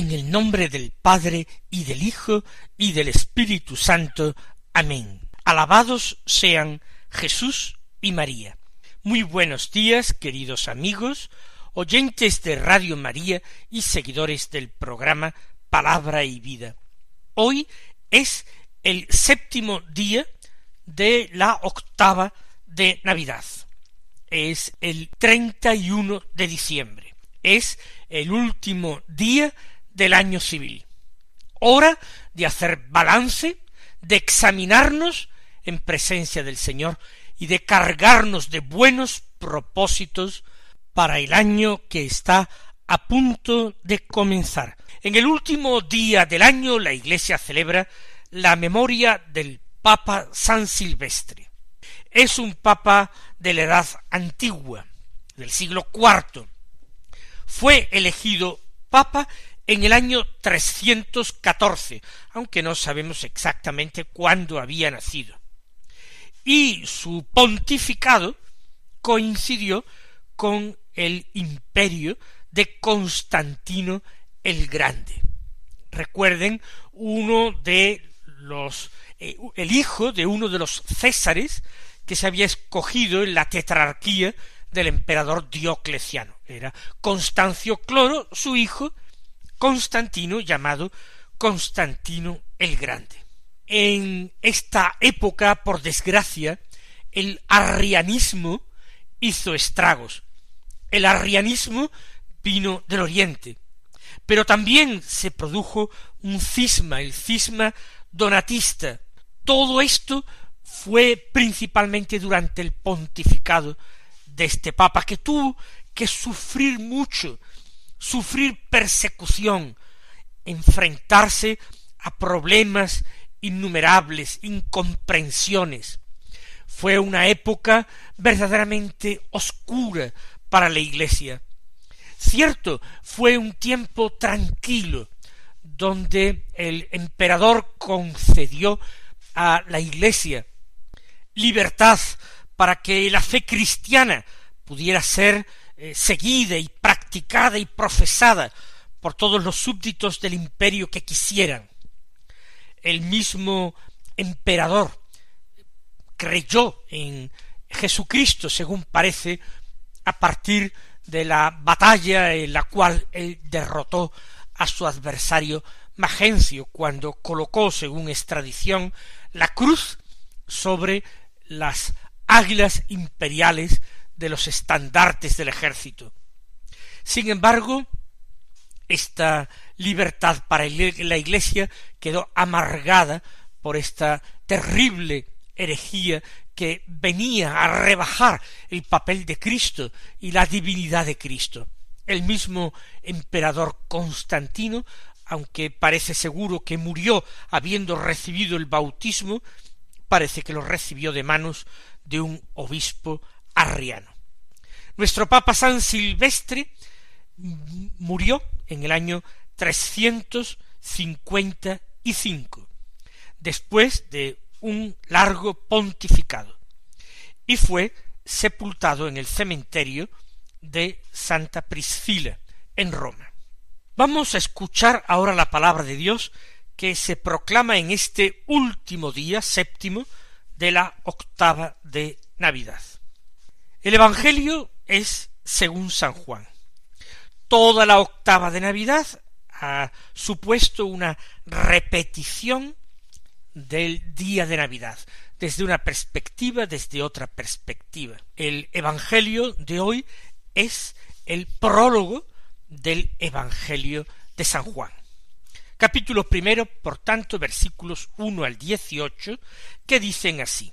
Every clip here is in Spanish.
En el nombre del Padre y del Hijo y del Espíritu Santo. Amén. Alabados sean Jesús y María. Muy buenos días, queridos amigos, oyentes de Radio María y seguidores del programa Palabra y Vida. Hoy es el séptimo día de la octava de Navidad. Es el treinta y uno de diciembre. Es el último día del año civil. Hora de hacer balance, de examinarnos en presencia del Señor y de cargarnos de buenos propósitos para el año que está a punto de comenzar. En el último día del año la Iglesia celebra la memoria del Papa San Silvestre. Es un papa de la edad antigua, del siglo IV. Fue elegido papa en el año 314, aunque no sabemos exactamente cuándo había nacido. Y su pontificado coincidió con el imperio de Constantino el Grande. Recuerden, uno de los eh, el hijo de uno de los Césares que se había escogido en la tetrarquía del emperador Diocleciano. Era Constancio Cloro, su hijo, Constantino llamado Constantino el Grande. En esta época, por desgracia, el arrianismo hizo estragos. El arrianismo vino del Oriente, pero también se produjo un cisma, el cisma donatista. Todo esto fue principalmente durante el pontificado de este papa, que tuvo que sufrir mucho sufrir persecución, enfrentarse a problemas innumerables, incomprensiones. Fue una época verdaderamente oscura para la Iglesia. Cierto, fue un tiempo tranquilo, donde el emperador concedió a la Iglesia libertad para que la fe cristiana pudiera ser eh, seguida y practicada y profesada por todos los súbditos del imperio que quisieran. El mismo emperador creyó en Jesucristo, según parece, a partir de la batalla en la cual él derrotó a su adversario Magencio, cuando colocó, según es tradición, la cruz sobre las águilas imperiales de los estandartes del ejército. Sin embargo, esta libertad para la Iglesia quedó amargada por esta terrible herejía que venía a rebajar el papel de Cristo y la divinidad de Cristo. El mismo emperador Constantino, aunque parece seguro que murió habiendo recibido el bautismo, parece que lo recibió de manos de un obispo arriano. Nuestro Papa San Silvestre murió en el año trescientos cincuenta y cinco, después de un largo pontificado, y fue sepultado en el cementerio de Santa Priscila, en Roma. Vamos a escuchar ahora la palabra de Dios que se proclama en este último día séptimo de la octava de Navidad. El Evangelio es según San Juan. Toda la octava de Navidad ha supuesto una repetición del día de Navidad, desde una perspectiva, desde otra perspectiva. El Evangelio de hoy es el prólogo del Evangelio de San Juan. capítulo primero, por tanto, versículos uno al dieciocho, que dicen así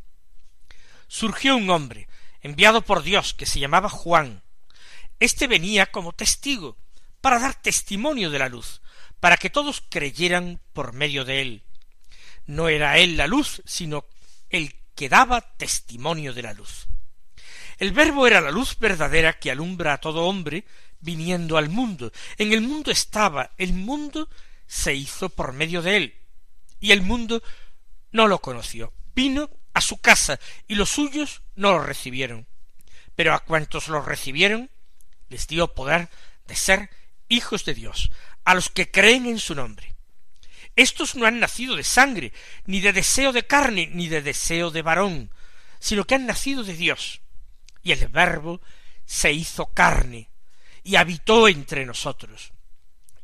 Surgió un hombre, enviado por Dios, que se llamaba Juan. Este venía como testigo, para dar testimonio de la luz, para que todos creyeran por medio de él. No era él la luz, sino el que daba testimonio de la luz. El verbo era la luz verdadera que alumbra a todo hombre viniendo al mundo. En el mundo estaba, el mundo se hizo por medio de él, y el mundo no lo conoció. Vino a su casa, y los suyos no lo recibieron. Pero a cuantos lo recibieron, les dio poder de ser hijos de Dios, a los que creen en su nombre. Estos no han nacido de sangre, ni de deseo de carne, ni de deseo de varón, sino que han nacido de Dios. Y el Verbo se hizo carne y habitó entre nosotros.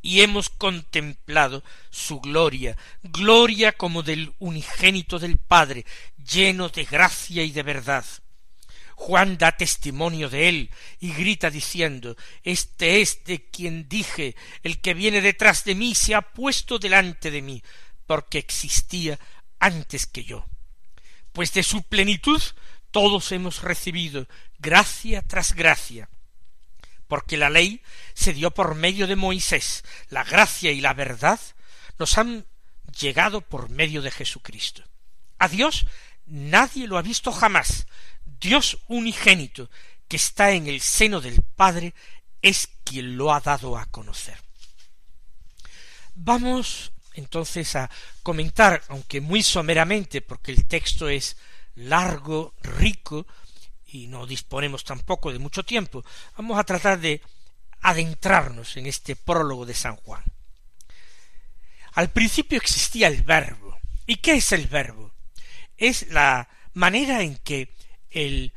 Y hemos contemplado su gloria, gloria como del unigénito del Padre, lleno de gracia y de verdad. Juan da testimonio de él y grita diciendo Este es de quien dije el que viene detrás de mí se ha puesto delante de mí, porque existía antes que yo. Pues de su plenitud todos hemos recibido gracia tras gracia porque la ley se dio por medio de Moisés, la gracia y la verdad nos han llegado por medio de Jesucristo. A Dios nadie lo ha visto jamás. Dios unigénito, que está en el seno del Padre, es quien lo ha dado a conocer. Vamos entonces a comentar, aunque muy someramente, porque el texto es largo, rico, y no disponemos tampoco de mucho tiempo, vamos a tratar de adentrarnos en este prólogo de San Juan. Al principio existía el verbo. ¿Y qué es el verbo? Es la manera en que el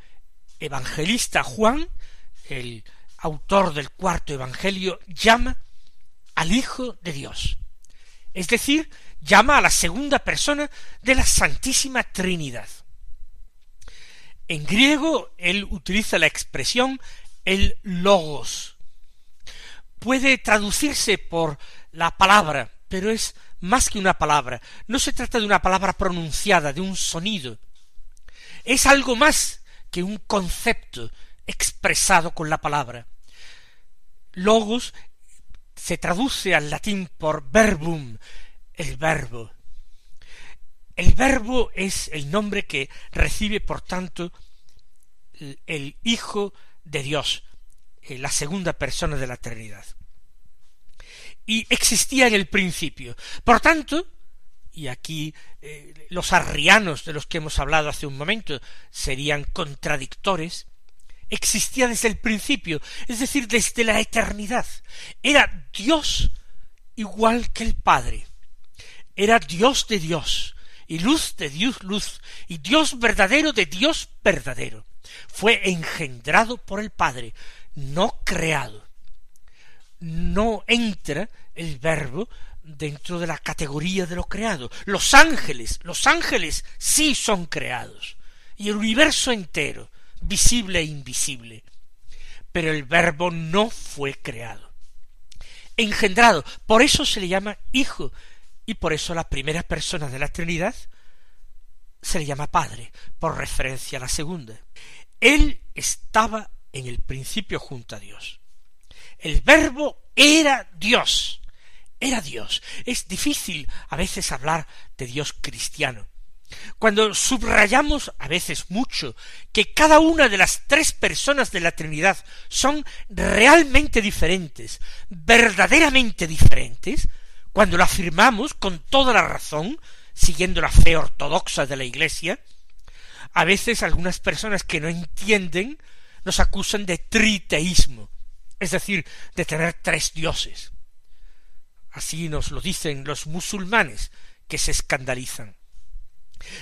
evangelista Juan, el autor del cuarto evangelio, llama al Hijo de Dios. Es decir, llama a la segunda persona de la Santísima Trinidad. En griego él utiliza la expresión el logos. Puede traducirse por la palabra, pero es más que una palabra. No se trata de una palabra pronunciada, de un sonido. Es algo más que un concepto expresado con la palabra. Logos se traduce al latín por verbum, el verbo. El verbo es el nombre que recibe, por tanto, el Hijo de Dios, eh, la segunda persona de la Trinidad. Y existía en el principio. Por tanto, y aquí eh, los arrianos de los que hemos hablado hace un momento serían contradictores, existía desde el principio, es decir, desde la eternidad. Era Dios igual que el Padre. Era Dios de Dios, y luz de Dios luz, y Dios verdadero de Dios verdadero. Fue engendrado por el Padre, no creado. No entra el verbo dentro de la categoría de lo creado. Los ángeles, los ángeles sí son creados, y el universo entero, visible e invisible. Pero el verbo no fue creado. Engendrado, por eso se le llama hijo, y por eso la primera persona de la Trinidad se le llama Padre, por referencia a la segunda. Él estaba en el principio junto a Dios. El verbo era Dios. Era Dios. Es difícil a veces hablar de Dios cristiano. Cuando subrayamos a veces mucho que cada una de las tres personas de la Trinidad son realmente diferentes, verdaderamente diferentes, cuando lo afirmamos con toda la razón, siguiendo la fe ortodoxa de la Iglesia, a veces algunas personas que no entienden nos acusan de triteísmo, es decir, de tener tres dioses. Así nos lo dicen los musulmanes que se escandalizan.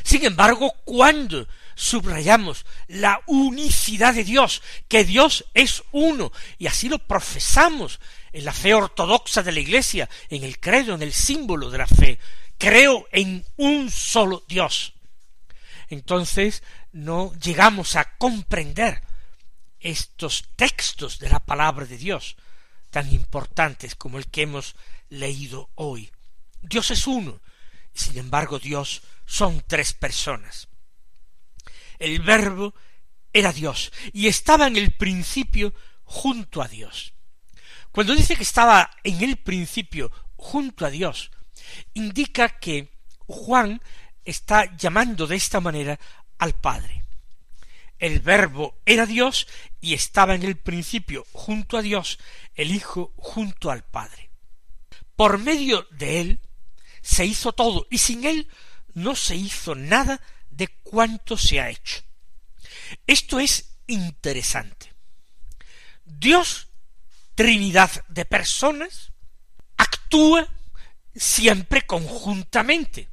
Sin embargo, cuando subrayamos la unicidad de Dios, que Dios es uno, y así lo profesamos en la fe ortodoxa de la Iglesia, en el credo, en el símbolo de la fe, creo en un solo Dios. Entonces no llegamos a comprender estos textos de la palabra de Dios, tan importantes como el que hemos leído hoy. Dios es uno, sin embargo Dios son tres personas. El verbo era Dios y estaba en el principio junto a Dios. Cuando dice que estaba en el principio junto a Dios, indica que Juan está llamando de esta manera al Padre. El verbo era Dios y estaba en el principio junto a Dios, el Hijo junto al Padre. Por medio de él se hizo todo y sin él no se hizo nada de cuanto se ha hecho. Esto es interesante. Dios, Trinidad de personas, actúa siempre conjuntamente.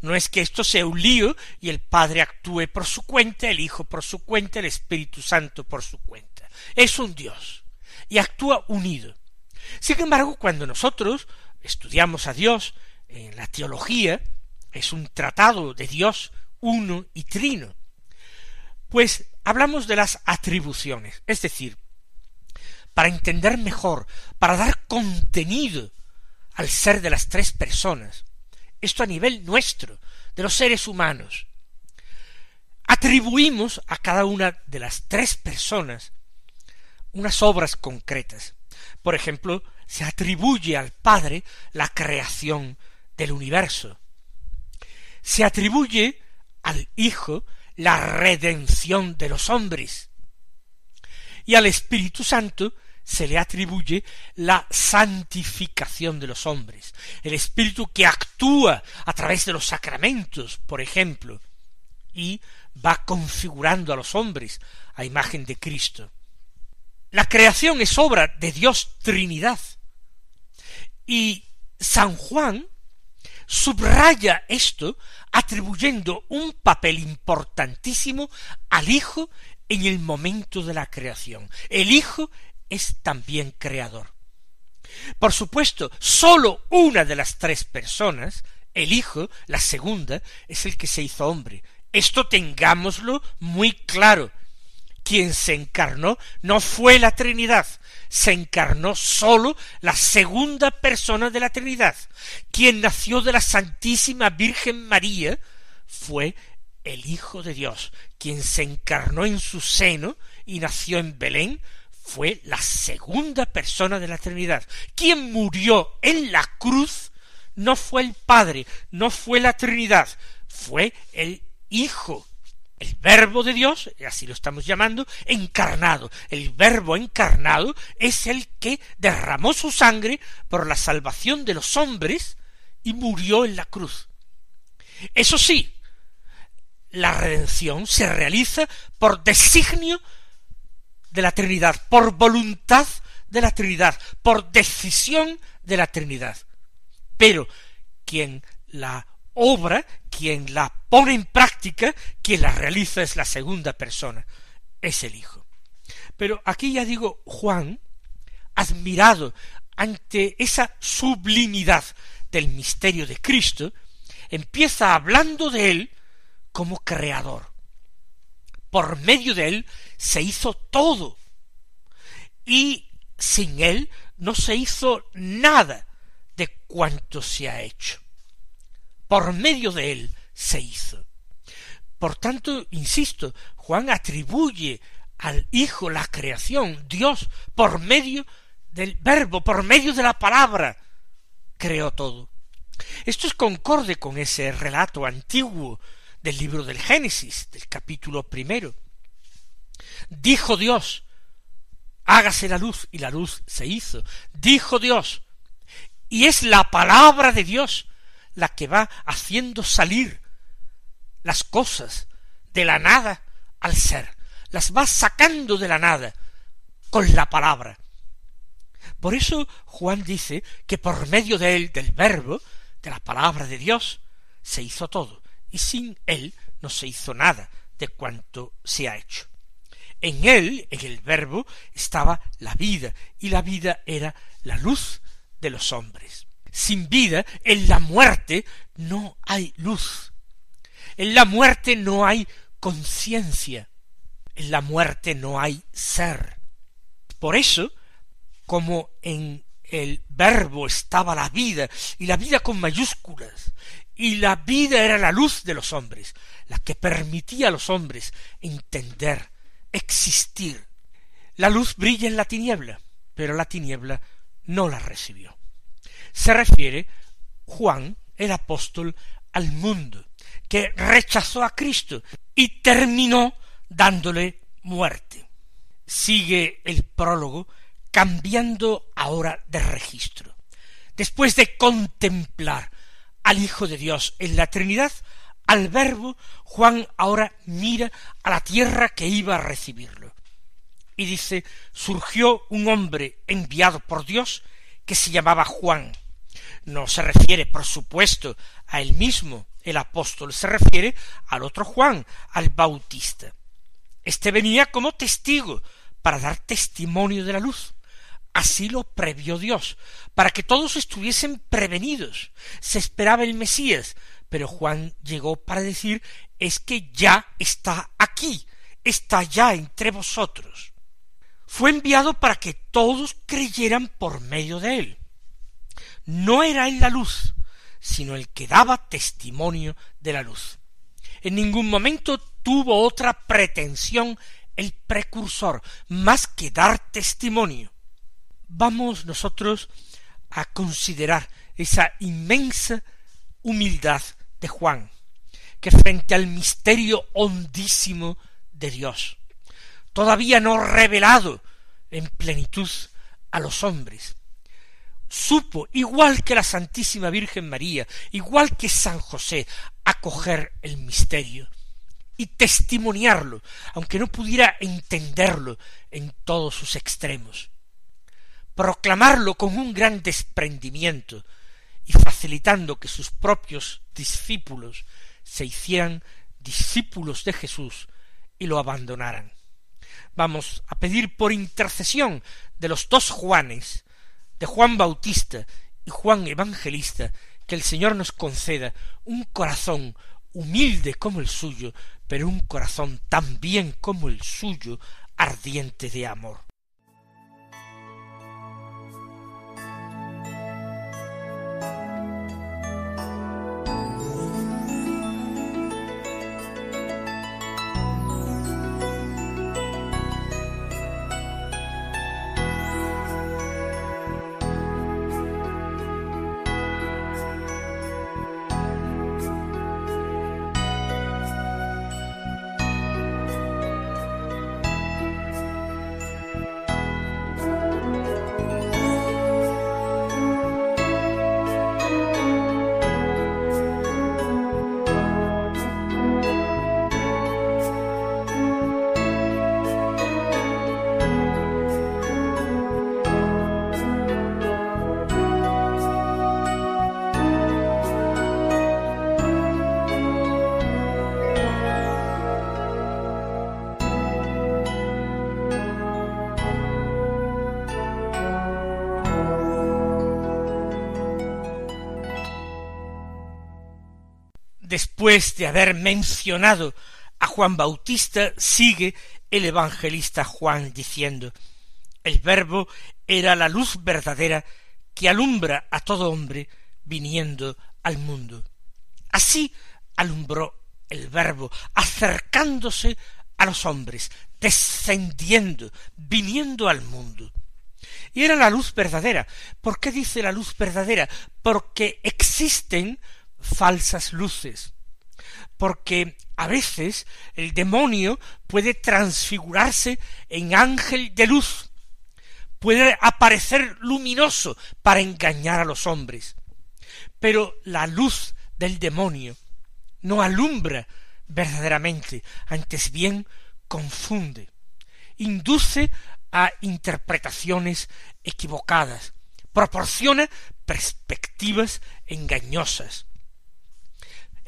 No es que esto sea un lío y el Padre actúe por su cuenta, el Hijo por su cuenta, el Espíritu Santo por su cuenta. Es un Dios y actúa unido. Sin embargo, cuando nosotros estudiamos a Dios en la teología, es un tratado de Dios uno y trino. Pues hablamos de las atribuciones, es decir, para entender mejor, para dar contenido al ser de las tres personas, esto a nivel nuestro, de los seres humanos, atribuimos a cada una de las tres personas unas obras concretas. Por ejemplo, se atribuye al Padre la creación del universo, se atribuye al Hijo la redención de los hombres, y al Espíritu Santo se le atribuye la santificación de los hombres, el Espíritu que actúa a través de los sacramentos, por ejemplo, y va configurando a los hombres a imagen de Cristo. La creación es obra de Dios Trinidad. Y San Juan subraya esto atribuyendo un papel importantísimo al Hijo en el momento de la creación. El Hijo es también creador. Por supuesto, sólo una de las tres personas, el Hijo, la segunda, es el que se hizo hombre. Esto tengámoslo muy claro. Quien se encarnó no fue la Trinidad, se encarnó sólo la segunda persona de la Trinidad. Quien nació de la Santísima Virgen María fue el Hijo de Dios. Quien se encarnó en su seno y nació en Belén fue la segunda persona de la Trinidad. Quien murió en la cruz no fue el Padre, no fue la Trinidad, fue el Hijo el verbo de Dios, así lo estamos llamando, encarnado. El verbo encarnado es el que derramó su sangre por la salvación de los hombres y murió en la cruz. Eso sí, la redención se realiza por designio de la Trinidad, por voluntad de la Trinidad, por decisión de la Trinidad. Pero quien la obra, quien la pone en práctica, quien la realiza es la segunda persona, es el Hijo. Pero aquí ya digo, Juan, admirado ante esa sublimidad del misterio de Cristo, empieza hablando de él como creador. Por medio de él se hizo todo. Y sin él no se hizo nada de cuanto se ha hecho por medio de él se hizo. Por tanto, insisto, Juan atribuye al Hijo la creación, Dios, por medio del verbo, por medio de la palabra, creó todo. Esto es concorde con ese relato antiguo del libro del Génesis, del capítulo primero. Dijo Dios, hágase la luz, y la luz se hizo. Dijo Dios, y es la palabra de Dios la que va haciendo salir las cosas de la nada al ser, las va sacando de la nada con la palabra. Por eso Juan dice que por medio de él, del verbo, de la palabra de Dios, se hizo todo, y sin él no se hizo nada de cuanto se ha hecho. En él, en el verbo, estaba la vida, y la vida era la luz de los hombres. Sin vida, en la muerte no hay luz. En la muerte no hay conciencia. En la muerte no hay ser. Por eso, como en el verbo estaba la vida, y la vida con mayúsculas, y la vida era la luz de los hombres, la que permitía a los hombres entender, existir. La luz brilla en la tiniebla, pero la tiniebla no la recibió. Se refiere Juan, el apóstol, al mundo, que rechazó a Cristo y terminó dándole muerte. Sigue el prólogo cambiando ahora de registro. Después de contemplar al Hijo de Dios en la Trinidad, al Verbo, Juan ahora mira a la tierra que iba a recibirlo. Y dice, surgió un hombre enviado por Dios que se llamaba Juan. No se refiere, por supuesto, a él mismo, el apóstol, se refiere al otro Juan, al Bautista. Este venía como testigo para dar testimonio de la luz. Así lo previó Dios, para que todos estuviesen prevenidos. Se esperaba el Mesías, pero Juan llegó para decir es que ya está aquí, está ya entre vosotros. Fue enviado para que todos creyeran por medio de él. No era él la luz, sino el que daba testimonio de la luz. En ningún momento tuvo otra pretensión el precursor, más que dar testimonio vamos nosotros a considerar esa inmensa humildad de Juan, que frente al misterio hondísimo de Dios, todavía no revelado en plenitud a los hombres, supo, igual que la Santísima Virgen María, igual que San José, acoger el misterio y testimoniarlo, aunque no pudiera entenderlo en todos sus extremos proclamarlo con un gran desprendimiento y facilitando que sus propios discípulos se hicieran discípulos de Jesús y lo abandonaran. Vamos a pedir por intercesión de los dos Juanes, de Juan Bautista y Juan Evangelista, que el Señor nos conceda un corazón humilde como el suyo, pero un corazón tan bien como el suyo, ardiente de amor. Después de haber mencionado a Juan Bautista, sigue el evangelista Juan diciendo el verbo era la luz verdadera que alumbra a todo hombre viniendo al mundo. Así alumbró el verbo, acercándose a los hombres, descendiendo, viniendo al mundo. Y era la luz verdadera. ¿Por qué dice la luz verdadera? Porque existen falsas luces, porque a veces el demonio puede transfigurarse en ángel de luz, puede aparecer luminoso para engañar a los hombres, pero la luz del demonio no alumbra verdaderamente, antes bien confunde, induce a interpretaciones equivocadas, proporciona perspectivas engañosas.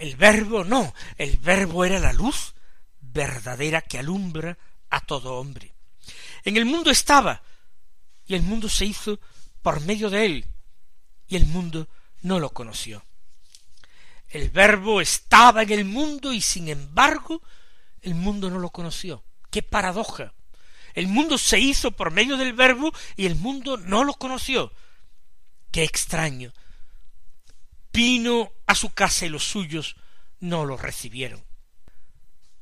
El verbo no, el verbo era la luz verdadera que alumbra a todo hombre. En el mundo estaba, y el mundo se hizo por medio de él, y el mundo no lo conoció. El verbo estaba en el mundo y sin embargo el mundo no lo conoció. ¡Qué paradoja! El mundo se hizo por medio del verbo y el mundo no lo conoció. ¡Qué extraño! Vino a su casa y los suyos no lo recibieron.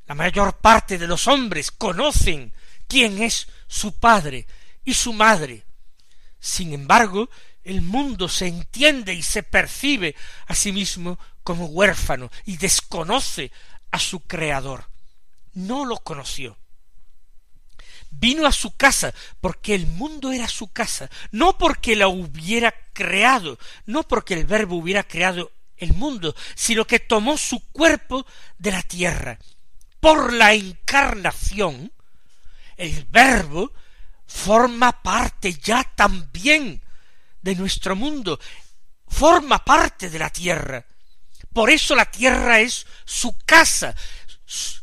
La mayor parte de los hombres conocen quién es su padre y su madre. Sin embargo, el mundo se entiende y se percibe a sí mismo como huérfano y desconoce a su creador. No lo conoció. Vino a su casa porque el mundo era su casa, no porque la hubiera creado, no porque el verbo hubiera creado el mundo, sino que tomó su cuerpo de la tierra por la encarnación, el verbo forma parte ya también de nuestro mundo, forma parte de la tierra. Por eso la tierra es su casa,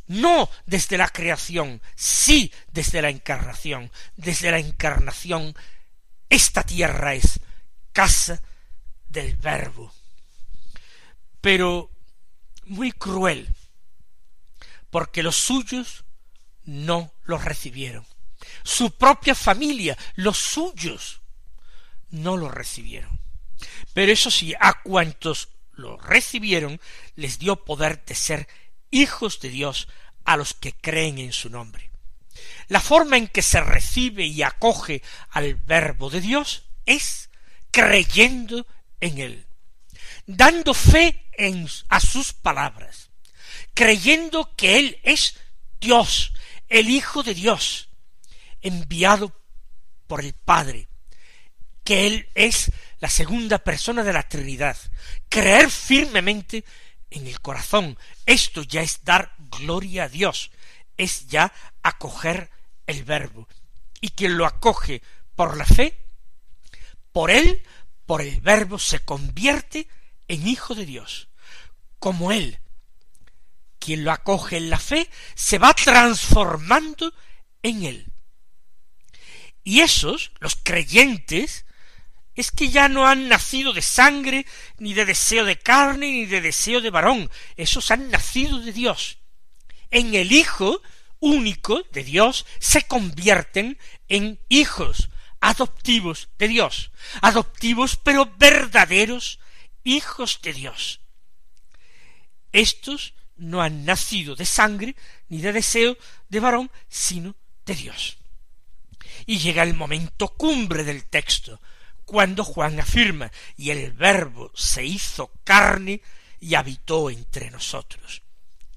no desde la creación, sí desde la encarnación. Desde la encarnación, esta tierra es casa del verbo. Pero muy cruel, porque los suyos no los recibieron. Su propia familia, los suyos, no los recibieron. Pero eso sí, a cuantos lo recibieron, les dio poder de ser hijos de Dios a los que creen en su nombre. La forma en que se recibe y acoge al verbo de Dios es creyendo en él, dando fe en, a sus palabras, creyendo que Él es Dios, el Hijo de Dios, enviado por el Padre, que Él es la segunda persona de la Trinidad, creer firmemente en el corazón. Esto ya es dar gloria a Dios, es ya acoger el verbo. Y quien lo acoge por la fe, por él, por el verbo, se convierte en hijo de Dios, como él quien lo acoge en la fe, se va transformando en él. Y esos, los creyentes, es que ya no han nacido de sangre, ni de deseo de carne, ni de deseo de varón, esos han nacido de Dios. En el Hijo único de Dios se convierten en hijos adoptivos de Dios, adoptivos pero verdaderos hijos de Dios. Estos no han nacido de sangre ni de deseo de varón, sino de Dios. Y llega el momento cumbre del texto, cuando Juan afirma, y el verbo se hizo carne y habitó entre nosotros.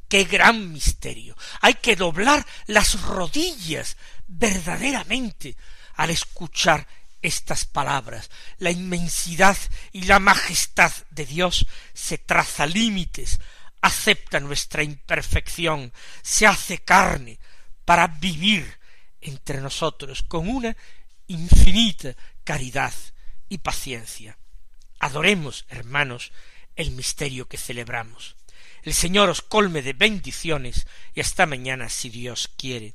Qué gran misterio. Hay que doblar las rodillas verdaderamente al escuchar estas palabras. La inmensidad y la majestad de Dios se traza límites acepta nuestra imperfección, se hace carne para vivir entre nosotros con una infinita caridad y paciencia. Adoremos, hermanos, el misterio que celebramos. El Señor os colme de bendiciones y hasta mañana si Dios quiere.